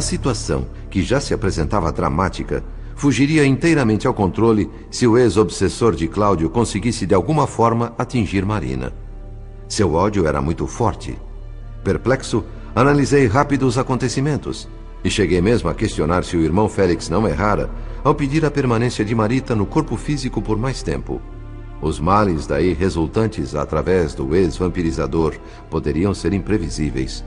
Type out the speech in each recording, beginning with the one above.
A situação, que já se apresentava dramática, fugiria inteiramente ao controle se o ex-obsessor de Cláudio conseguisse de alguma forma atingir Marina. Seu ódio era muito forte. Perplexo, analisei rápido os acontecimentos e cheguei mesmo a questionar se o irmão Félix não errara ao pedir a permanência de Marita no corpo físico por mais tempo. Os males daí resultantes através do ex-vampirizador poderiam ser imprevisíveis.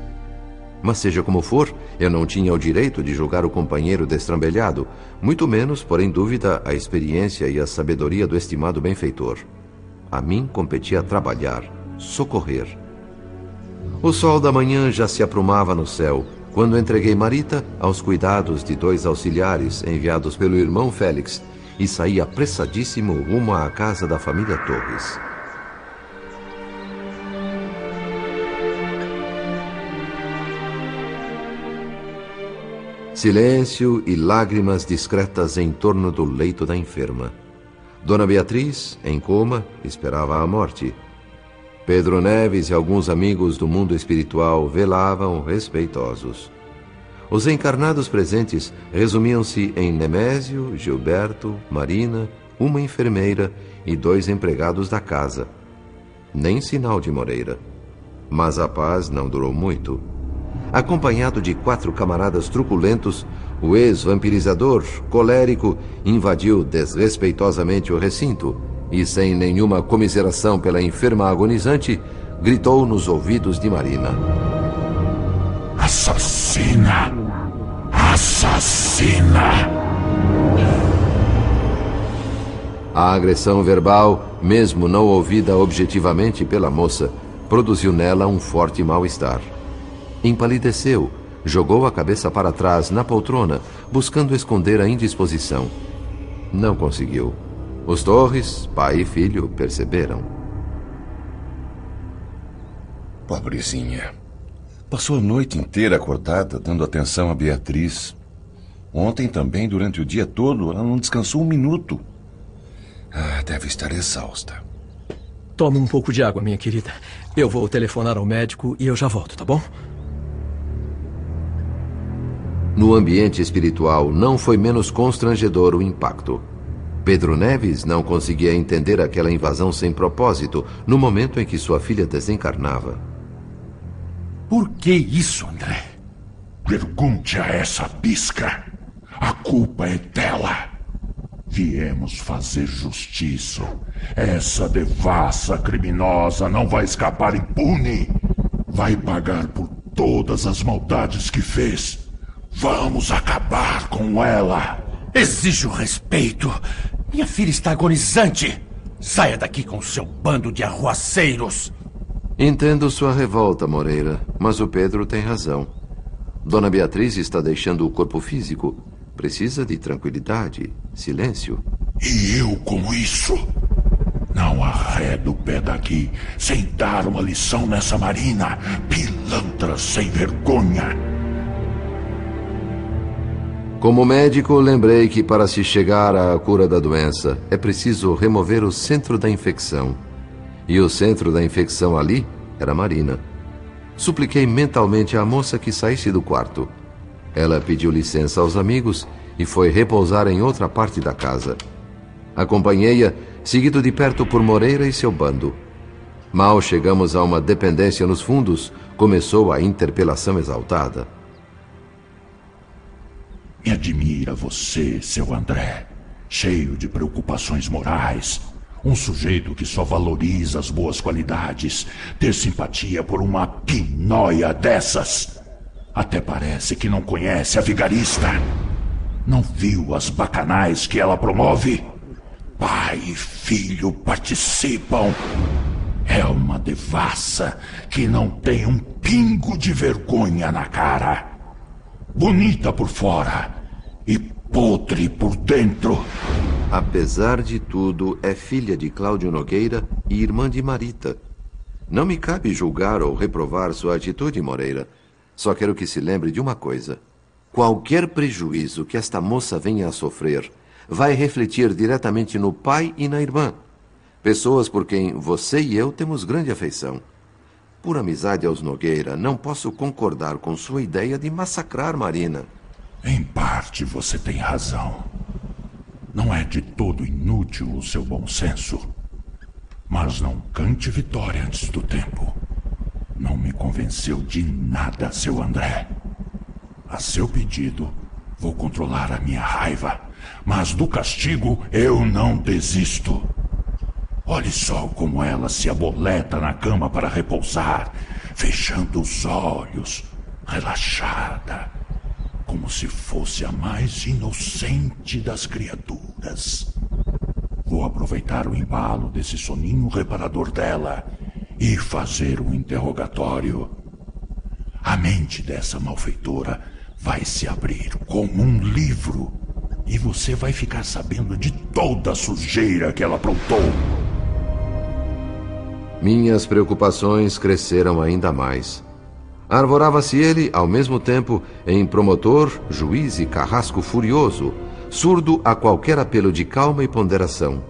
Mas seja como for, eu não tinha o direito de julgar o companheiro destrambelhado, muito menos pôr em dúvida a experiência e a sabedoria do estimado benfeitor. A mim competia trabalhar, socorrer. O sol da manhã já se aprumava no céu, quando entreguei Marita aos cuidados de dois auxiliares enviados pelo irmão Félix e saí apressadíssimo rumo à casa da família Torres. Silêncio e lágrimas discretas em torno do leito da enferma. Dona Beatriz, em coma, esperava a morte. Pedro Neves e alguns amigos do mundo espiritual velavam respeitosos. Os encarnados presentes resumiam-se em Nemésio, Gilberto, Marina, uma enfermeira e dois empregados da casa. Nem sinal de Moreira. Mas a paz não durou muito. Acompanhado de quatro camaradas truculentos, o ex-vampirizador, colérico, invadiu desrespeitosamente o recinto e, sem nenhuma comiseração pela enferma agonizante, gritou nos ouvidos de Marina: Assassina! Assassina! A agressão verbal, mesmo não ouvida objetivamente pela moça, produziu nela um forte mal-estar. Empalideceu, jogou a cabeça para trás na poltrona, buscando esconder a indisposição. Não conseguiu. Os Torres, pai e filho, perceberam. Pobrezinha. Passou a noite inteira acordada, dando atenção a Beatriz. Ontem também, durante o dia todo, ela não descansou um minuto. Ah, deve estar exausta. Tome um pouco de água, minha querida. Eu vou telefonar ao médico e eu já volto, tá bom? No ambiente espiritual, não foi menos constrangedor o impacto. Pedro Neves não conseguia entender aquela invasão sem propósito no momento em que sua filha desencarnava. Por que isso, André? Pergunte a essa pisca. A culpa é dela. Viemos fazer justiça. Essa devassa criminosa não vai escapar impune. Vai pagar por todas as maldades que fez. Vamos acabar com ela. Exijo respeito. Minha filha está agonizante. Saia daqui com seu bando de arruaceiros. Entendo sua revolta, Moreira, mas o Pedro tem razão. Dona Beatriz está deixando o corpo físico. Precisa de tranquilidade, silêncio. E eu com isso? Não arredo o pé daqui sem dar uma lição nessa marina. Pilantra sem vergonha. Como médico, lembrei que para se chegar à cura da doença é preciso remover o centro da infecção. E o centro da infecção ali era Marina. Supliquei mentalmente à moça que saísse do quarto. Ela pediu licença aos amigos e foi repousar em outra parte da casa. Acompanhei-a, seguido de perto por Moreira e seu bando. Mal chegamos a uma dependência nos fundos, começou a interpelação exaltada. Me admira você, seu André, cheio de preocupações morais. Um sujeito que só valoriza as boas qualidades, ter simpatia por uma pinóia dessas. Até parece que não conhece a vigarista. Não viu as bacanais que ela promove? Pai e filho participam. É uma devassa que não tem um pingo de vergonha na cara bonita por fora e podre por dentro. Apesar de tudo, é filha de Cláudio Nogueira e irmã de Marita. Não me cabe julgar ou reprovar sua atitude, Moreira. Só quero que se lembre de uma coisa. Qualquer prejuízo que esta moça venha a sofrer vai refletir diretamente no pai e na irmã. Pessoas por quem você e eu temos grande afeição. Por amizade aos Nogueira, não posso concordar com sua ideia de massacrar Marina. Em parte você tem razão. Não é de todo inútil o seu bom senso. Mas não cante vitória antes do tempo. Não me convenceu de nada, seu André. A seu pedido, vou controlar a minha raiva. Mas do castigo eu não desisto. Olhe só como ela se aboleta na cama para repousar, fechando os olhos, relaxada, como se fosse a mais inocente das criaturas. Vou aproveitar o embalo desse soninho reparador dela e fazer um interrogatório. A mente dessa malfeitora vai se abrir como um livro e você vai ficar sabendo de toda a sujeira que ela aprontou. Minhas preocupações cresceram ainda mais. Arvorava-se ele, ao mesmo tempo, em promotor, juiz e carrasco furioso, surdo a qualquer apelo de calma e ponderação.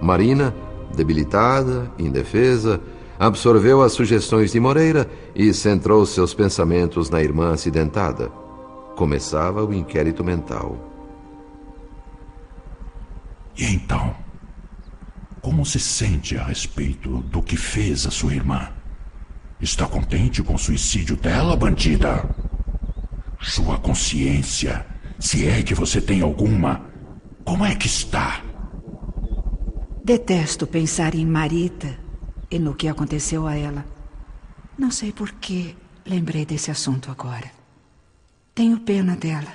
Marina, debilitada, indefesa, absorveu as sugestões de Moreira e centrou seus pensamentos na irmã acidentada. Começava o inquérito mental. E então? Como se sente a respeito do que fez a sua irmã? Está contente com o suicídio dela, bandida? Sua consciência, se é que você tem alguma, como é que está? Detesto pensar em Marita e no que aconteceu a ela. Não sei por que lembrei desse assunto agora. Tenho pena dela.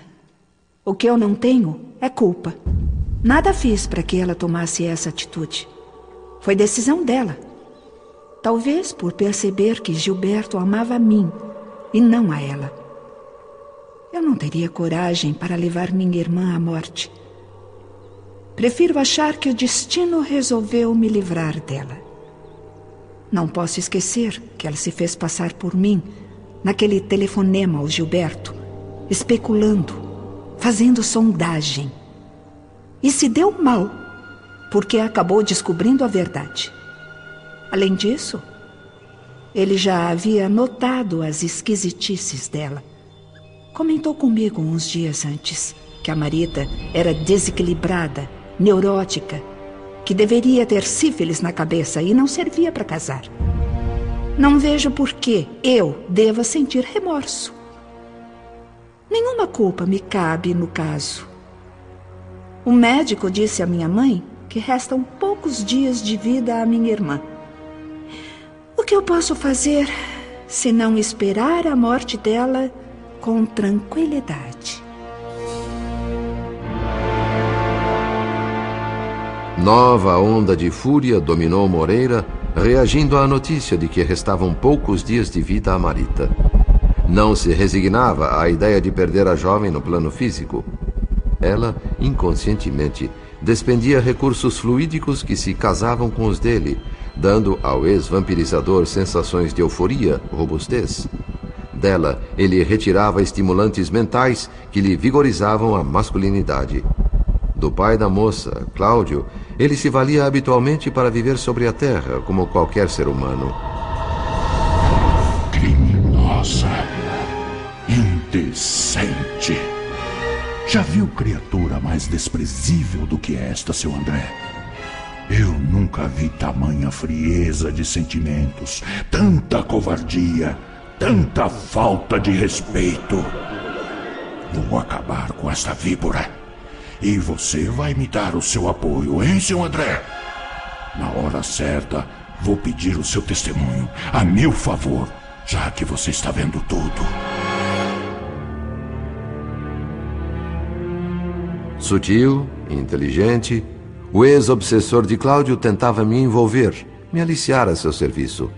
O que eu não tenho é culpa. Nada fiz para que ela tomasse essa atitude. Foi decisão dela. Talvez por perceber que Gilberto amava a mim e não a ela. Eu não teria coragem para levar minha irmã à morte. Prefiro achar que o destino resolveu me livrar dela. Não posso esquecer que ela se fez passar por mim naquele telefonema ao Gilberto, especulando, fazendo sondagem. E se deu mal porque acabou descobrindo a verdade. Além disso, ele já havia notado as esquisitices dela. Comentou comigo uns dias antes que a Marita era desequilibrada, neurótica, que deveria ter sífilis na cabeça e não servia para casar. Não vejo por que eu deva sentir remorso. Nenhuma culpa me cabe no caso. O médico disse à minha mãe que restam poucos dias de vida à minha irmã. O que eu posso fazer se não esperar a morte dela com tranquilidade? Nova onda de fúria dominou Moreira, reagindo à notícia de que restavam poucos dias de vida a Marita. Não se resignava à ideia de perder a jovem no plano físico. Ela, inconscientemente, despendia recursos fluídicos que se casavam com os dele, dando ao ex-vampirizador sensações de euforia, robustez. Dela, ele retirava estimulantes mentais que lhe vigorizavam a masculinidade. Do pai da moça, Cláudio, ele se valia habitualmente para viver sobre a terra, como qualquer ser humano. Criminosa. Indecente. Já viu criatura mais desprezível do que esta, seu André? Eu nunca vi tamanha frieza de sentimentos, tanta covardia, tanta falta de respeito. Vou acabar com esta víbora. E você vai me dar o seu apoio, hein, seu André? Na hora certa, vou pedir o seu testemunho, a meu favor, já que você está vendo tudo. Sutil, inteligente, o ex-obsessor de Cláudio tentava me envolver, me aliciar a seu serviço.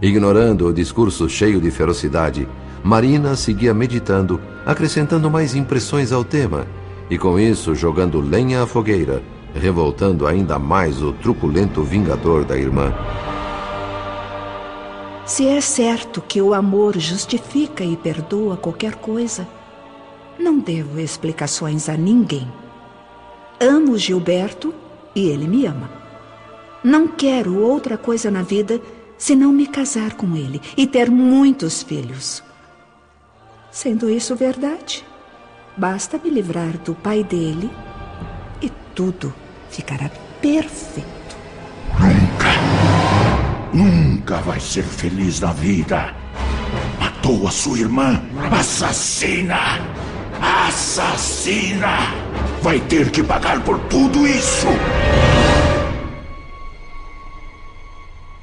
Ignorando o discurso cheio de ferocidade, Marina seguia meditando, acrescentando mais impressões ao tema, e com isso jogando lenha à fogueira, revoltando ainda mais o truculento vingador da irmã. Se é certo que o amor justifica e perdoa qualquer coisa, não devo explicações a ninguém. Amo Gilberto e ele me ama. Não quero outra coisa na vida se não me casar com ele e ter muitos filhos. Sendo isso verdade, basta me livrar do pai dele e tudo ficará perfeito. Nunca, nunca vai ser feliz na vida. Matou a sua irmã. Assassina! Assassina! Vai ter que pagar por tudo isso!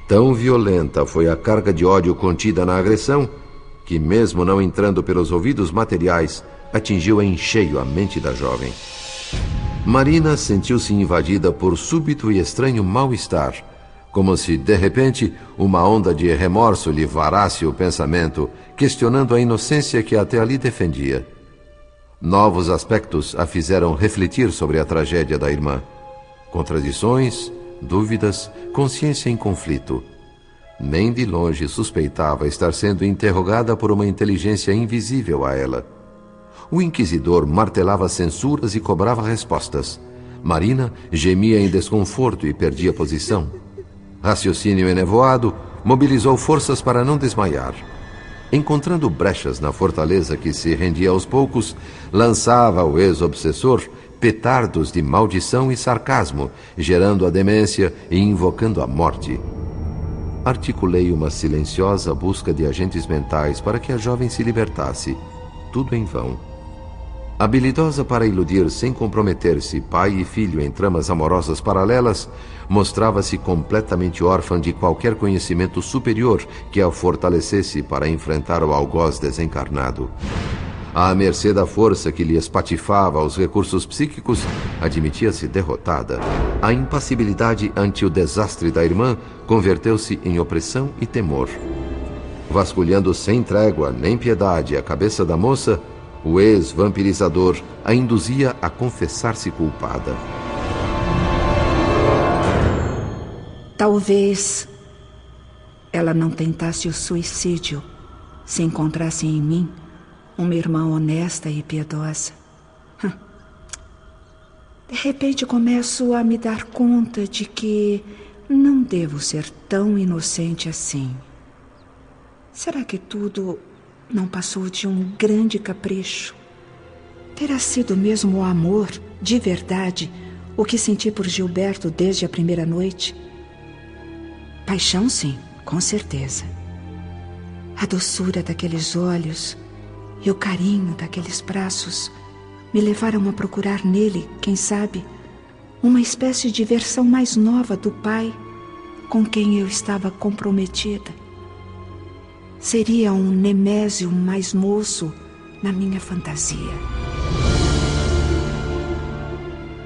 Tão violenta foi a carga de ódio contida na agressão que, mesmo não entrando pelos ouvidos materiais, atingiu em cheio a mente da jovem. Marina sentiu-se invadida por súbito e estranho mal-estar, como se, de repente, uma onda de remorso lhe varasse o pensamento, questionando a inocência que até ali defendia. Novos aspectos a fizeram refletir sobre a tragédia da irmã. Contradições, dúvidas, consciência em conflito. Nem de longe suspeitava estar sendo interrogada por uma inteligência invisível a ela. O inquisidor martelava censuras e cobrava respostas. Marina gemia em desconforto e perdia posição. Raciocínio enevoado mobilizou forças para não desmaiar. Encontrando brechas na fortaleza que se rendia aos poucos, lançava o ex-obsessor petardos de maldição e sarcasmo, gerando a demência e invocando a morte. Articulei uma silenciosa busca de agentes mentais para que a jovem se libertasse. Tudo em vão. Habilidosa para iludir sem comprometer-se pai e filho em tramas amorosas paralelas, mostrava-se completamente órfã de qualquer conhecimento superior que a fortalecesse para enfrentar o algoz desencarnado. À mercê da força que lhe espatifava os recursos psíquicos, admitia-se derrotada. A impassibilidade ante o desastre da irmã converteu-se em opressão e temor. Vasculhando sem trégua nem piedade a cabeça da moça, o ex-vampirizador a induzia a confessar-se culpada. Talvez ela não tentasse o suicídio se encontrasse em mim uma irmã honesta e piedosa. De repente começo a me dar conta de que não devo ser tão inocente assim. Será que tudo não passou de um grande capricho? Terá sido mesmo o amor, de verdade, o que senti por Gilberto desde a primeira noite? Paixão, sim, com certeza. A doçura daqueles olhos, e o carinho daqueles braços me levaram a procurar nele, quem sabe, uma espécie de versão mais nova do pai com quem eu estava comprometida. Seria um Nemésio mais moço na minha fantasia.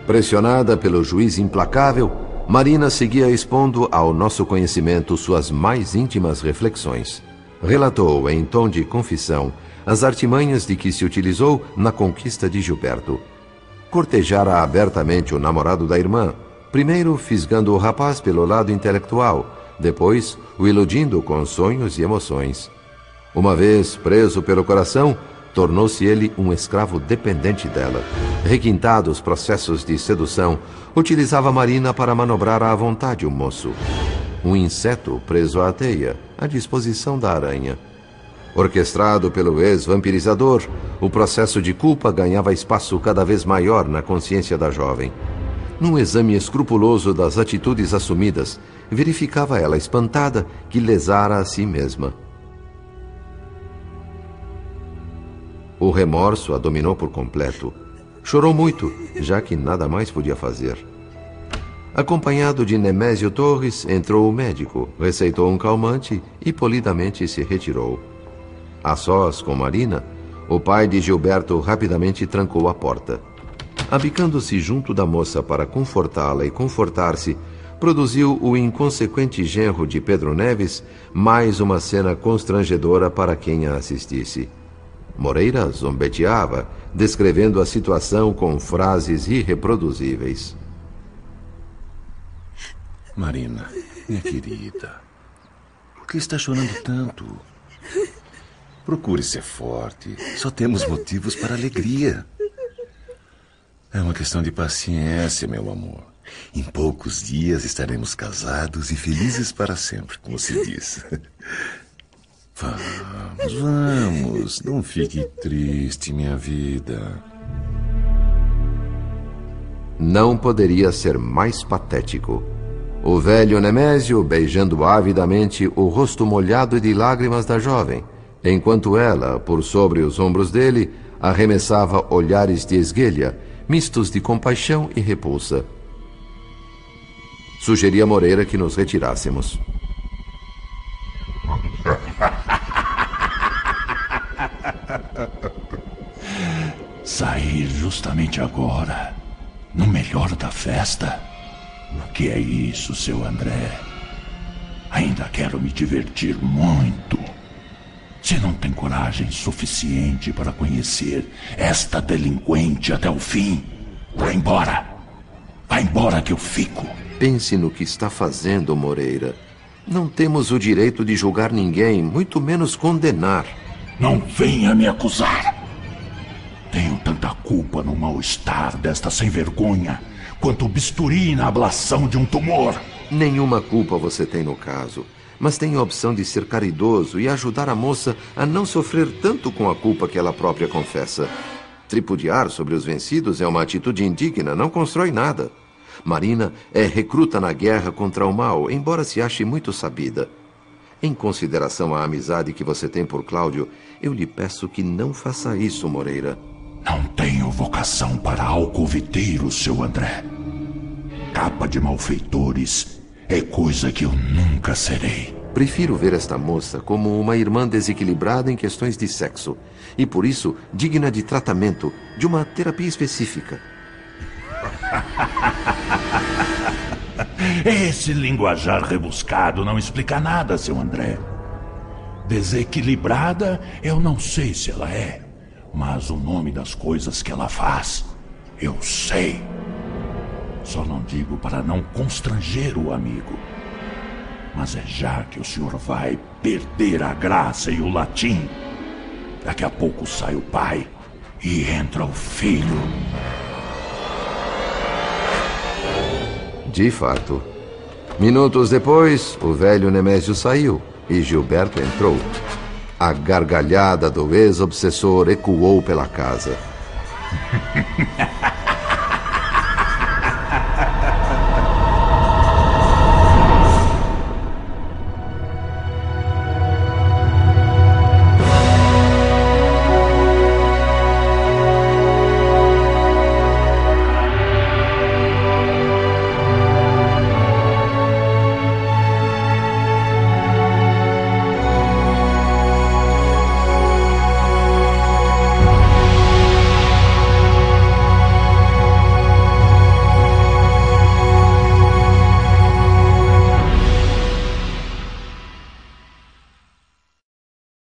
Pressionada pelo juiz implacável, Marina seguia expondo ao nosso conhecimento suas mais íntimas reflexões. Relatou em tom de confissão as artimanhas de que se utilizou na conquista de Gilberto. Cortejara abertamente o namorado da irmã, primeiro fisgando o rapaz pelo lado intelectual, depois o iludindo com sonhos e emoções. Uma vez preso pelo coração, tornou-se ele um escravo dependente dela. Requintados processos de sedução, utilizava Marina para manobrar à vontade o moço. Um inseto preso à teia, à disposição da aranha. Orquestrado pelo ex-vampirizador, o processo de culpa ganhava espaço cada vez maior na consciência da jovem. Num exame escrupuloso das atitudes assumidas, verificava ela espantada que lesara a si mesma. O remorso a dominou por completo. Chorou muito, já que nada mais podia fazer. Acompanhado de Nemésio Torres, entrou o médico, receitou um calmante e polidamente se retirou. A sós com Marina, o pai de Gilberto rapidamente trancou a porta. Abicando-se junto da moça para confortá-la e confortar-se, produziu o inconsequente genro de Pedro Neves mais uma cena constrangedora para quem a assistisse. Moreira zombeteava, descrevendo a situação com frases irreproduzíveis. Marina, minha querida, por que está chorando tanto? Procure ser forte. Só temos motivos para alegria. É uma questão de paciência, meu amor. Em poucos dias estaremos casados e felizes para sempre, como se diz. Vamos, vamos. Não fique triste, minha vida. Não poderia ser mais patético. O velho Nemésio beijando avidamente o rosto molhado de lágrimas da jovem, enquanto ela, por sobre os ombros dele, arremessava olhares de esguelha, mistos de compaixão e repulsa. Sugeria Moreira que nos retirássemos. Sair justamente agora, no melhor da festa? O que é isso, seu André? Ainda quero me divertir muito. Se não tem coragem suficiente para conhecer esta delinquente até o fim, vá embora. Vá embora que eu fico. Pense no que está fazendo, Moreira. Não temos o direito de julgar ninguém, muito menos condenar. Não venha me acusar. Tenho tanta culpa no mal-estar desta sem vergonha quanto o bisturi na ablação de um tumor. Nenhuma culpa você tem no caso, mas tem a opção de ser caridoso e ajudar a moça a não sofrer tanto com a culpa que ela própria confessa. Tripudiar sobre os vencidos é uma atitude indigna, não constrói nada. Marina é recruta na guerra contra o mal, embora se ache muito sabida. Em consideração à amizade que você tem por Cláudio, eu lhe peço que não faça isso, Moreira. Não tenho vocação para alcoviteiro, seu André. Capa de malfeitores é coisa que eu nunca serei. Prefiro ver esta moça como uma irmã desequilibrada em questões de sexo e, por isso, digna de tratamento, de uma terapia específica. Esse linguajar rebuscado não explica nada, seu André. Desequilibrada, eu não sei se ela é, mas o nome das coisas que ela faz, eu sei. Só não digo para não constranger o amigo. Mas é já que o senhor vai perder a graça e o latim. Daqui a pouco sai o pai e entra o filho. De fato. Minutos depois, o velho Nemésio saiu e Gilberto entrou. A gargalhada do ex-obsessor ecoou pela casa.